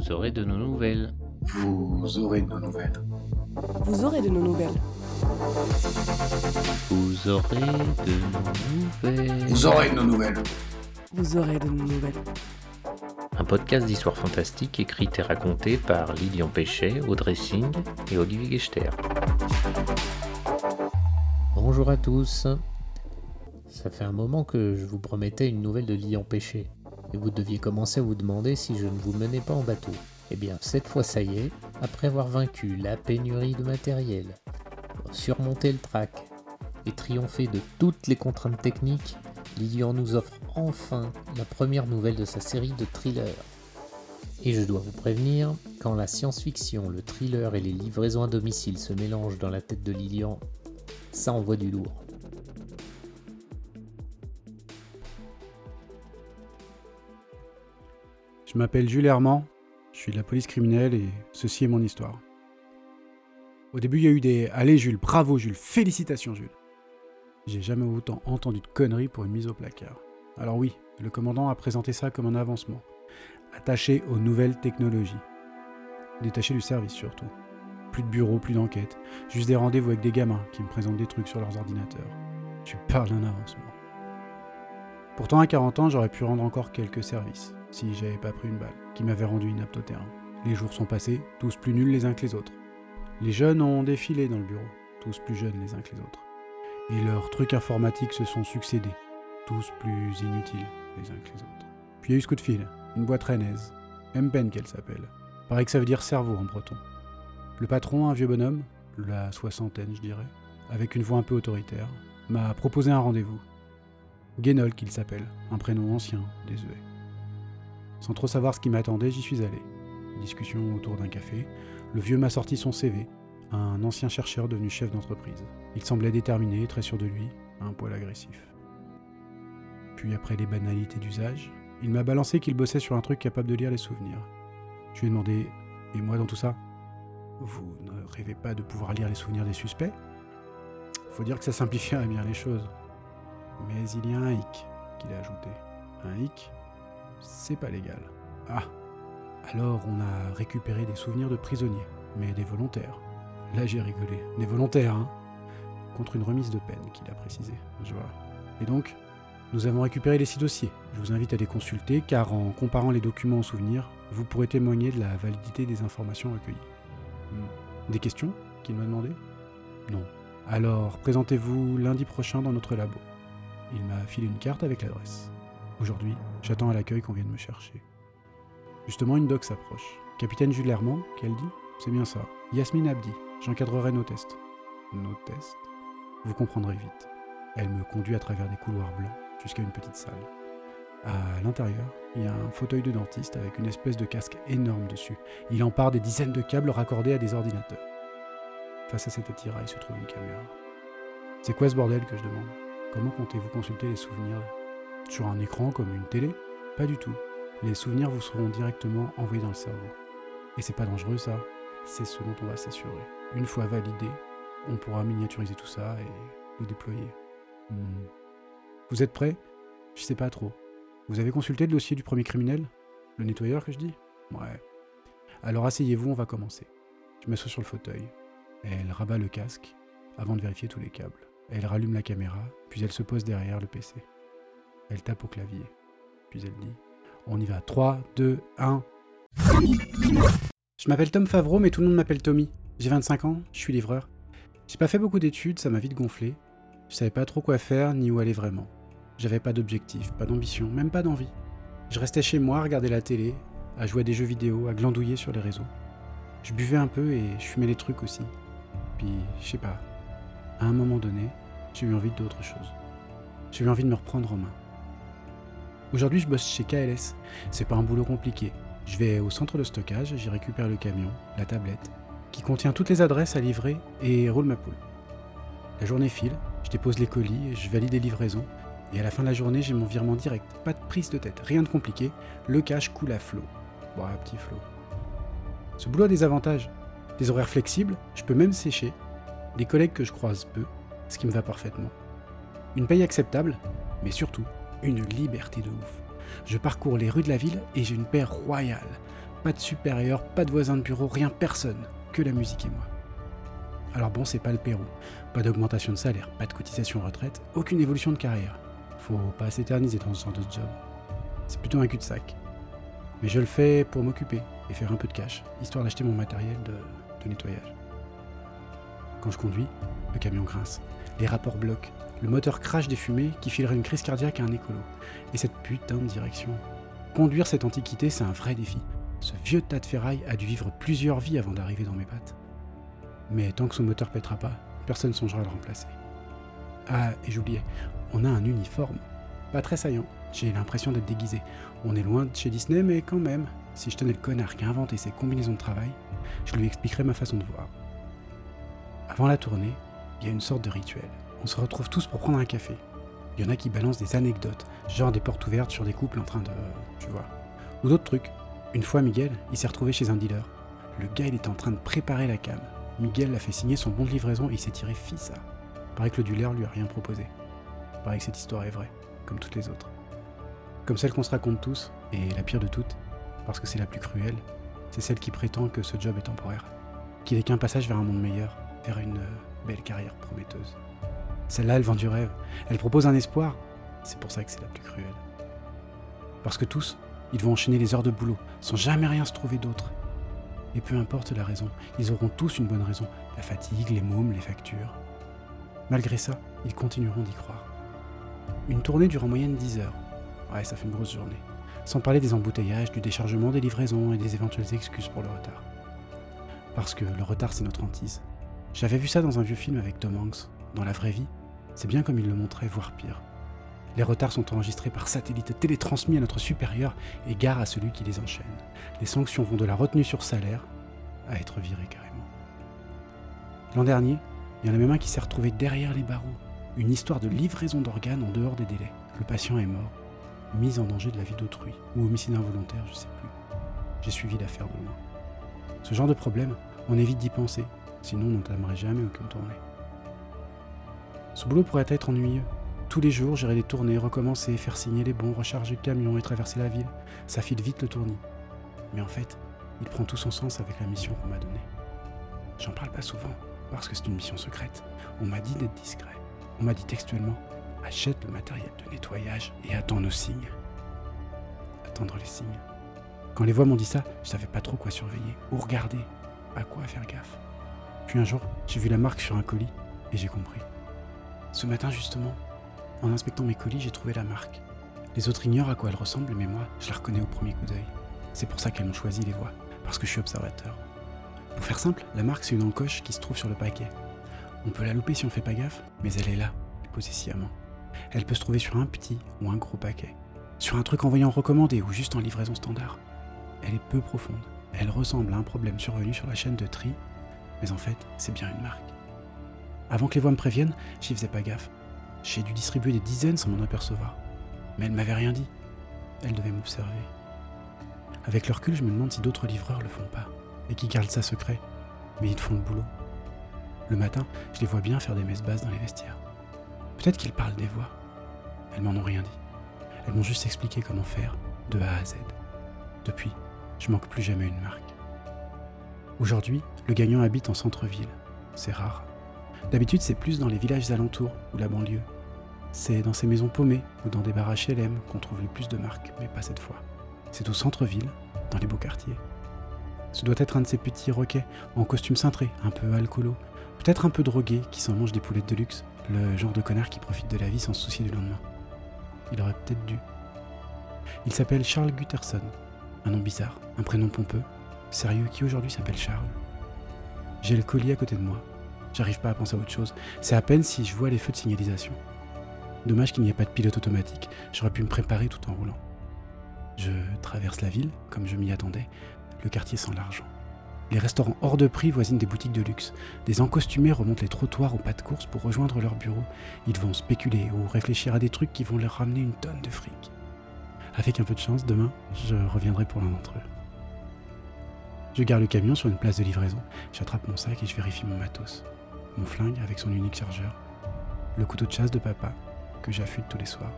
Vous aurez de nos nouvelles. Vous aurez de nos nouvelles. Vous aurez de nos nouvelles. Vous aurez de nos nouvelles. Vous aurez de nos nouvelles. Vous aurez de nos nouvelles. Un podcast d'histoire fantastique écrit et raconté par Lilian Péchet, Audrey Singh et Olivier Gechter. Bonjour à tous. Ça fait un moment que je vous promettais une nouvelle de Lilian Péchet. Et vous deviez commencer à vous demander si je ne vous menais pas en bateau. Eh bien, cette fois, ça y est, après avoir vaincu la pénurie de matériel, surmonté le trac et triomphé de toutes les contraintes techniques, Lilian nous offre enfin la première nouvelle de sa série de thrillers. Et je dois vous prévenir, quand la science-fiction, le thriller et les livraisons à domicile se mélangent dans la tête de Lilian, ça envoie du lourd. Je m'appelle Jules Herman, je suis de la police criminelle et ceci est mon histoire. Au début, il y a eu des Allez Jules, bravo Jules, félicitations Jules. J'ai jamais autant entendu de conneries pour une mise au placard. Alors oui, le commandant a présenté ça comme un avancement, attaché aux nouvelles technologies. Détaché du service surtout. Plus de bureaux, plus d'enquêtes, juste des rendez-vous avec des gamins qui me présentent des trucs sur leurs ordinateurs. Tu parles d'un avancement. Pourtant, à 40 ans, j'aurais pu rendre encore quelques services si j'avais pas pris une balle, qui m'avait rendu inapte au terrain. Les jours sont passés, tous plus nuls les uns que les autres. Les jeunes ont défilé dans le bureau, tous plus jeunes les uns que les autres. Et leurs trucs informatiques se sont succédés, tous plus inutiles les uns que les autres. Puis il y a eu ce coup de fil, une boîte rennaise, M-Pen qu'elle s'appelle. Pareil que ça veut dire cerveau en breton. Le patron, un vieux bonhomme, la soixantaine je dirais, avec une voix un peu autoritaire, m'a proposé un rendez-vous. Guénol qu'il s'appelle, un prénom ancien, désuet. Sans trop savoir ce qui m'attendait, j'y suis allé. Discussion autour d'un café. Le vieux m'a sorti son CV, un ancien chercheur devenu chef d'entreprise. Il semblait déterminé, très sûr de lui, un poil agressif. Puis après les banalités d'usage, il m'a balancé qu'il bossait sur un truc capable de lire les souvenirs. Je lui ai demandé Et moi dans tout ça? Vous ne rêvez pas de pouvoir lire les souvenirs des suspects? Faut dire que ça simplifierait bien les choses. Mais il y a un hic, qu'il a ajouté. Un hic? C'est pas légal. Ah Alors on a récupéré des souvenirs de prisonniers, mais des volontaires. Là j'ai rigolé. Des volontaires, hein Contre une remise de peine, qu'il a précisé. Je vois. Et donc, nous avons récupéré les six dossiers. Je vous invite à les consulter, car en comparant les documents aux souvenirs, vous pourrez témoigner de la validité des informations recueillies. Hmm. Des questions qu'il m'a demandé Non. Alors, présentez-vous lundi prochain dans notre labo. Il m'a filé une carte avec l'adresse. Aujourd'hui, j'attends à l'accueil qu'on vienne me chercher. Justement, une doc s'approche. Capitaine Jules Herman, qu'elle dit? C'est bien ça. Yasmine Abdi, j'encadrerai nos tests. Nos tests? Vous comprendrez vite. Elle me conduit à travers des couloirs blancs jusqu'à une petite salle. À l'intérieur, il y a un fauteuil de dentiste avec une espèce de casque énorme dessus. Il empare des dizaines de câbles raccordés à des ordinateurs. Face à cet attirail se trouve une caméra. C'est quoi ce bordel que je demande? Comment comptez-vous consulter les souvenirs? Sur un écran comme une télé Pas du tout. Les souvenirs vous seront directement envoyés dans le cerveau. Et c'est pas dangereux ça, c'est ce dont on va s'assurer. Une fois validé, on pourra miniaturiser tout ça et le déployer. Hmm. Vous êtes prêts? Je sais pas trop. Vous avez consulté le dossier du premier criminel? Le nettoyeur que je dis? Ouais. Alors asseyez-vous, on va commencer. Je m'assois sur le fauteuil. Elle rabat le casque avant de vérifier tous les câbles. Elle rallume la caméra, puis elle se pose derrière le PC. Elle tape au clavier. Puis elle dit On y va. 3, 2, 1. Je m'appelle Tom Favreau, mais tout le monde m'appelle Tommy. J'ai 25 ans, je suis livreur. J'ai pas fait beaucoup d'études, ça m'a vite gonflé. Je savais pas trop quoi faire ni où aller vraiment. J'avais pas d'objectif, pas d'ambition, même pas d'envie. Je restais chez moi à regarder la télé, à jouer à des jeux vidéo, à glandouiller sur les réseaux. Je buvais un peu et je fumais des trucs aussi. Puis, je sais pas, à un moment donné, j'ai eu envie d'autre chose. J'ai eu envie de me reprendre en main. Aujourd'hui, je bosse chez KLS. C'est pas un boulot compliqué. Je vais au centre de stockage, j'y récupère le camion, la tablette, qui contient toutes les adresses à livrer et roule ma poule. La journée file, je dépose les colis, je valide les livraisons, et à la fin de la journée, j'ai mon virement direct. Pas de prise de tête, rien de compliqué. Le cash coule à flot. Bon, un petit flot. Ce boulot a des avantages. Des horaires flexibles, je peux même sécher. Des collègues que je croise peu, ce qui me va parfaitement. Une paye acceptable, mais surtout une liberté de ouf. Je parcours les rues de la ville et j'ai une paix royale. pas de supérieur, pas de voisin de bureau, rien, personne, que la musique et moi. Alors bon, c'est pas le Pérou. Pas d'augmentation de salaire, pas de cotisation retraite, aucune évolution de carrière. Faut pas s'éterniser dans ce genre de job. C'est plutôt un cul-de-sac. Mais je le fais pour m'occuper et faire un peu de cash, histoire d'acheter mon matériel de, de nettoyage. Quand je conduis, le camion grince, les rapports bloquent, le moteur crache des fumées qui filerait une crise cardiaque à un écolo. Et cette putain de direction. Conduire cette antiquité, c'est un vrai défi. Ce vieux tas de ferraille a dû vivre plusieurs vies avant d'arriver dans mes pattes. Mais tant que son moteur pètera pas, personne songera à le remplacer. Ah, et j'oubliais, on a un uniforme. Pas très saillant, j'ai l'impression d'être déguisé. On est loin de chez Disney, mais quand même, si je tenais le connard qui a inventé ces combinaisons de travail, je lui expliquerais ma façon de voir. Avant la tournée, il y a une sorte de rituel. On se retrouve tous pour prendre un café. Il y en a qui balancent des anecdotes, genre des portes ouvertes sur des couples en train de. tu vois. Ou d'autres trucs. Une fois, Miguel, il s'est retrouvé chez un dealer. Le gars, il était en train de préparer la cam. Miguel l'a fait signer son bon de livraison et il s'est tiré fissa. Paraît que le dealer lui a rien proposé. Paraît que cette histoire est vraie, comme toutes les autres. Comme celle qu'on se raconte tous, et la pire de toutes, parce que c'est la plus cruelle, c'est celle qui prétend que ce job est temporaire, qu'il n'est qu'un passage vers un monde meilleur, vers une euh, belle carrière prometteuse. Celle-là, elle vend du rêve, elle propose un espoir, c'est pour ça que c'est la plus cruelle. Parce que tous, ils vont enchaîner les heures de boulot, sans jamais rien se trouver d'autre. Et peu importe la raison, ils auront tous une bonne raison, la fatigue, les mômes, les factures. Malgré ça, ils continueront d'y croire. Une tournée dure en moyenne 10 heures. Ouais, ça fait une grosse journée. Sans parler des embouteillages, du déchargement des livraisons et des éventuelles excuses pour le retard. Parce que le retard, c'est notre hantise. J'avais vu ça dans un vieux film avec Tom Hanks. Dans la vraie vie, c'est bien comme il le montrait, voire pire. Les retards sont enregistrés par satellite, télétransmis à notre supérieur et gare à celui qui les enchaîne. Les sanctions vont de la retenue sur salaire à être viré carrément. L'an dernier, il y en a même un qui s'est retrouvé derrière les barreaux. Une histoire de livraison d'organes en dehors des délais. Le patient est mort, mis en danger de la vie d'autrui, ou homicide involontaire, je sais plus. J'ai suivi l'affaire de loin. Ce genre de problème, on évite d'y penser, sinon on n'entamerait jamais aucune tournée. Ce boulot pourrait être ennuyeux. Tous les jours, gérer des tournées, recommencer, faire signer les bons, recharger le camion et traverser la ville. Ça file vite le tournis. Mais en fait, il prend tout son sens avec la mission qu'on m'a donnée. J'en parle pas souvent, parce que c'est une mission secrète. On m'a dit d'être discret. On m'a dit textuellement achète le matériel de nettoyage et attends nos signes. Attendre les signes. Quand les voix m'ont dit ça, je savais pas trop quoi surveiller, ou regarder, à quoi faire gaffe? Puis un jour, j'ai vu la marque sur un colis et j'ai compris. Ce matin justement, en inspectant mes colis, j'ai trouvé la marque. Les autres ignorent à quoi elle ressemble, mais moi, je la reconnais au premier coup d'œil. C'est pour ça qu'elles m'ont choisi les voix, parce que je suis observateur. Pour faire simple, la marque c'est une encoche qui se trouve sur le paquet. On peut la louper si on fait pas gaffe, mais elle est là, posée sciemment. Elle peut se trouver sur un petit ou un gros paquet, sur un truc envoyé en recommandé ou juste en livraison standard. Elle est peu profonde. Elle ressemble à un problème survenu sur la chaîne de tri, mais en fait, c'est bien une marque. Avant que les voix me préviennent, j'y faisais pas gaffe. J'ai dû distribuer des dizaines sans m'en apercevoir. Mais elle m'avait rien dit. Elle devait m'observer. Avec le recul, je me demande si d'autres livreurs le font pas, et qui gardent ça secret. Mais ils font le boulot. Le matin, je les vois bien faire des messes basses dans les vestiaires. Peut-être qu'ils parlent des voix. Elles m'en ont rien dit. Elles m'ont juste expliqué comment faire, de A à Z. Depuis, je manque plus jamais une marque. Aujourd'hui, le gagnant habite en centre-ville. C'est rare. D'habitude, c'est plus dans les villages alentours ou la banlieue. C'est dans ces maisons paumées ou dans des bars HLM qu'on trouve le plus de marques, mais pas cette fois. C'est au centre-ville, dans les beaux quartiers. Ce doit être un de ces petits roquets en costume cintré, un peu alcoolo, peut-être un peu drogué, qui s'en mange des poulettes de luxe, le genre de connard qui profite de la vie sans se soucier du lendemain. Il aurait peut-être dû. Il s'appelle Charles Gutterson, un nom bizarre, un prénom pompeux, sérieux, qui aujourd'hui s'appelle Charles? J'ai le colis à côté de moi. J'arrive pas à penser à autre chose. C'est à peine si je vois les feux de signalisation. Dommage qu'il n'y ait pas de pilote automatique. J'aurais pu me préparer tout en roulant. Je traverse la ville, comme je m'y attendais, le quartier sans l'argent. Les restaurants hors de prix voisinent des boutiques de luxe. Des encostumés remontent les trottoirs au pas de course pour rejoindre leur bureau. Ils vont spéculer ou réfléchir à des trucs qui vont leur ramener une tonne de fric. Avec un peu de chance, demain, je reviendrai pour l'un d'entre eux. Je garde le camion sur une place de livraison, j'attrape mon sac et je vérifie mon matos. Mon flingue avec son unique chargeur. Le couteau de chasse de papa, que j'affûte tous les soirs.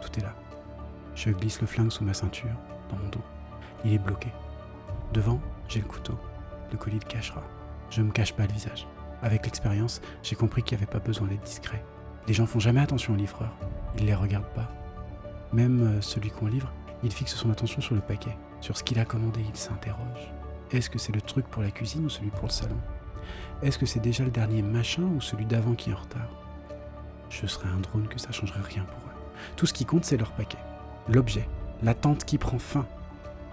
Tout est là. Je glisse le flingue sous ma ceinture, dans mon dos. Il est bloqué. Devant, j'ai le couteau. Le colis le cachera. Je ne me cache pas le visage. Avec l'expérience, j'ai compris qu'il n'y avait pas besoin d'être discret. Les gens font jamais attention aux livreurs. Ils les regardent pas. Même euh, celui qu'on livre, il fixe son attention sur le paquet, sur ce qu'il a commandé, il s'interroge. Est-ce que c'est le truc pour la cuisine ou celui pour le salon? Est-ce que c'est déjà le dernier machin ou celui d'avant qui est en retard? Je serais un drone que ça changerait rien pour eux. Tout ce qui compte, c'est leur paquet, l'objet, l'attente qui prend fin,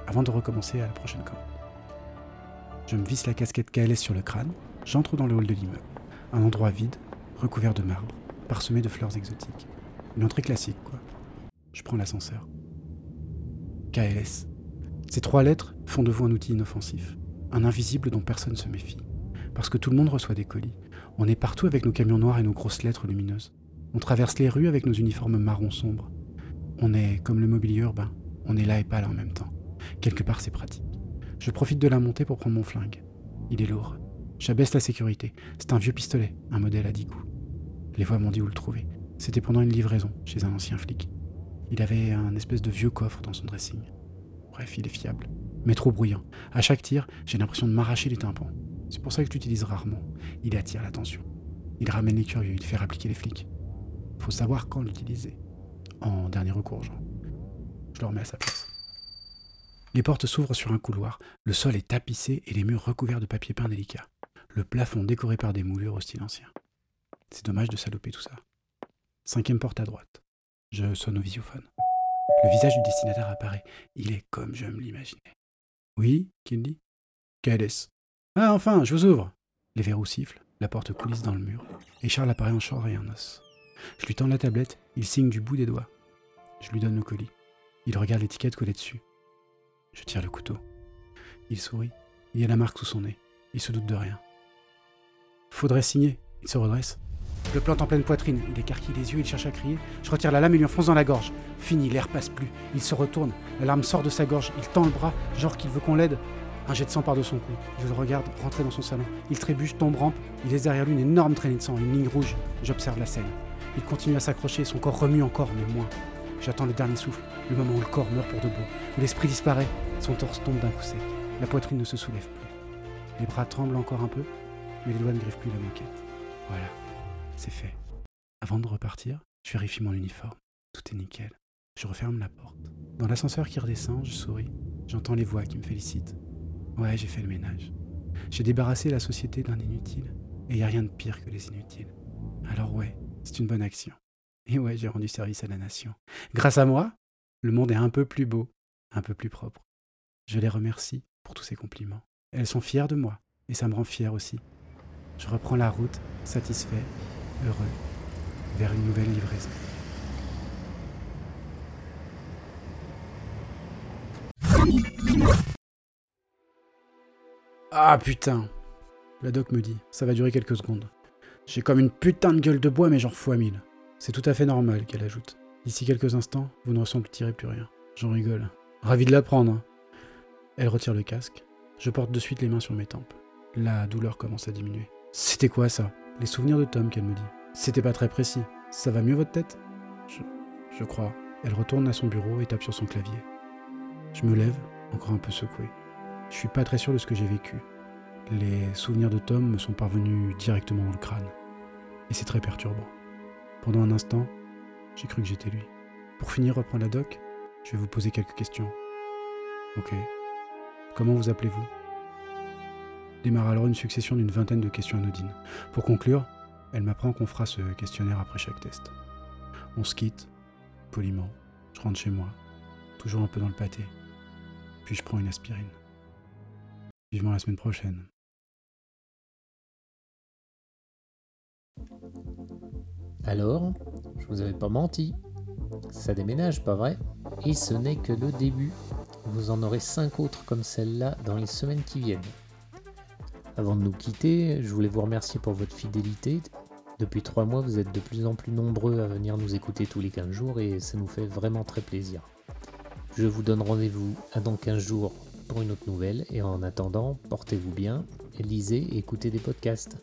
avant de recommencer à la prochaine commande. Je me visse la casquette KLS sur le crâne, j'entre dans le hall de l'immeuble. Un endroit vide, recouvert de marbre, parsemé de fleurs exotiques. Une entrée classique, quoi. Je prends l'ascenseur. KLS. Ces trois lettres font de vous un outil inoffensif, un invisible dont personne ne se méfie. Parce que tout le monde reçoit des colis. On est partout avec nos camions noirs et nos grosses lettres lumineuses. On traverse les rues avec nos uniformes marron sombre. On est comme le mobilier urbain. On est là et pas là en même temps. Quelque part, c'est pratique. Je profite de la montée pour prendre mon flingue. Il est lourd. J'abaisse la sécurité. C'est un vieux pistolet, un modèle à 10 coups. Les voix m'ont dit où le trouver. C'était pendant une livraison chez un ancien flic. Il avait un espèce de vieux coffre dans son dressing. Bref, il est fiable, mais trop bruyant. À chaque tir, j'ai l'impression de m'arracher les tympans. C'est pour ça que je l'utilise rarement. Il attire l'attention. Il ramène les curieux, il fait appliquer les flics. Faut savoir quand l'utiliser. En dernier recours, genre. Je le remets à sa place. Les portes s'ouvrent sur un couloir, le sol est tapissé et les murs recouverts de papier peint délicat. Le plafond décoré par des moulures au style ancien. C'est dommage de saloper tout ça. Cinquième porte à droite. Je sonne au visiophone. Le visage du destinataire apparaît. Il est comme je me l'imaginais. Oui, qu'il dit KLS. Ah, enfin, je vous ouvre Les verrous sifflent, la porte coulisse dans le mur, et Charles apparaît en chair et en os. Je lui tends la tablette, il signe du bout des doigts. Je lui donne le colis. Il regarde l'étiquette collée dessus. Je tire le couteau. Il sourit. Il y a la marque sous son nez. Il se doute de rien. Faudrait signer. Il se redresse. Je le plante en pleine poitrine. Il écarquille les yeux, il cherche à crier. Je retire la lame et lui enfonce dans la gorge. Fini, l'air passe plus. Il se retourne. La larme sort de sa gorge. Il tend le bras, genre qu'il veut qu'on l'aide. Un jet de sang part de son cou. Je le regarde rentrer dans son salon. Il trébuche, tombe, rampe. Il laisse derrière lui une énorme traînée de sang, une ligne rouge. J'observe la scène. Il continue à s'accrocher, son corps remue encore, mais moins. J'attends le dernier souffle, le moment où le corps meurt pour debout, où l'esprit disparaît, son torse tombe d'un coup sec. La poitrine ne se soulève plus. Les bras tremblent encore un peu, mais les doigts ne griffent plus la moquette. Voilà, c'est fait. Avant de repartir, je vérifie mon uniforme. Tout est nickel. Je referme la porte. Dans l'ascenseur qui redescend, je souris. J'entends les voix qui me félicitent. Ouais, j'ai fait le ménage. J'ai débarrassé la société d'un inutile. Et y a rien de pire que les inutiles. Alors ouais, c'est une bonne action. Et ouais, j'ai rendu service à la nation. Grâce à moi, le monde est un peu plus beau, un peu plus propre. Je les remercie pour tous ces compliments. Elles sont fières de moi, et ça me rend fier aussi. Je reprends la route, satisfait, heureux, vers une nouvelle livraison. Ah putain La doc me dit, ça va durer quelques secondes. J'ai comme une putain de gueule de bois, mais genre fois mille. C'est tout à fait normal, qu'elle ajoute. D'ici quelques instants, vous ne ressentirez plus rien. J'en rigole. Ravi de l'apprendre. Hein. Elle retire le casque. Je porte de suite les mains sur mes tempes. La douleur commence à diminuer. C'était quoi ça? Les souvenirs de Tom qu'elle me dit. C'était pas très précis. Ça va mieux votre tête? Je, crois. Elle retourne à son bureau et tape sur son clavier. Je me lève, encore un peu secoué. Je suis pas très sûr de ce que j'ai vécu. Les souvenirs de Tom me sont parvenus directement dans le crâne. Et c'est très perturbant. Pendant un instant, j'ai cru que j'étais lui. Pour finir, reprend la doc, je vais vous poser quelques questions. Ok. Comment vous appelez-vous? Démarre alors une succession d'une vingtaine de questions anodines. Pour conclure, elle m'apprend qu'on fera ce questionnaire après chaque test. On se quitte, poliment. Je rentre chez moi, toujours un peu dans le pâté. Puis je prends une aspirine. Vivement la semaine prochaine. Alors, je vous avais pas menti. Ça déménage, pas vrai? Et ce n'est que le début. Vous en aurez 5 autres comme celle-là dans les semaines qui viennent. Avant de nous quitter, je voulais vous remercier pour votre fidélité. Depuis 3 mois, vous êtes de plus en plus nombreux à venir nous écouter tous les 15 jours et ça nous fait vraiment très plaisir. Je vous donne rendez-vous à dans 15 jours pour une autre nouvelle et en attendant, portez-vous bien, lisez et écoutez des podcasts.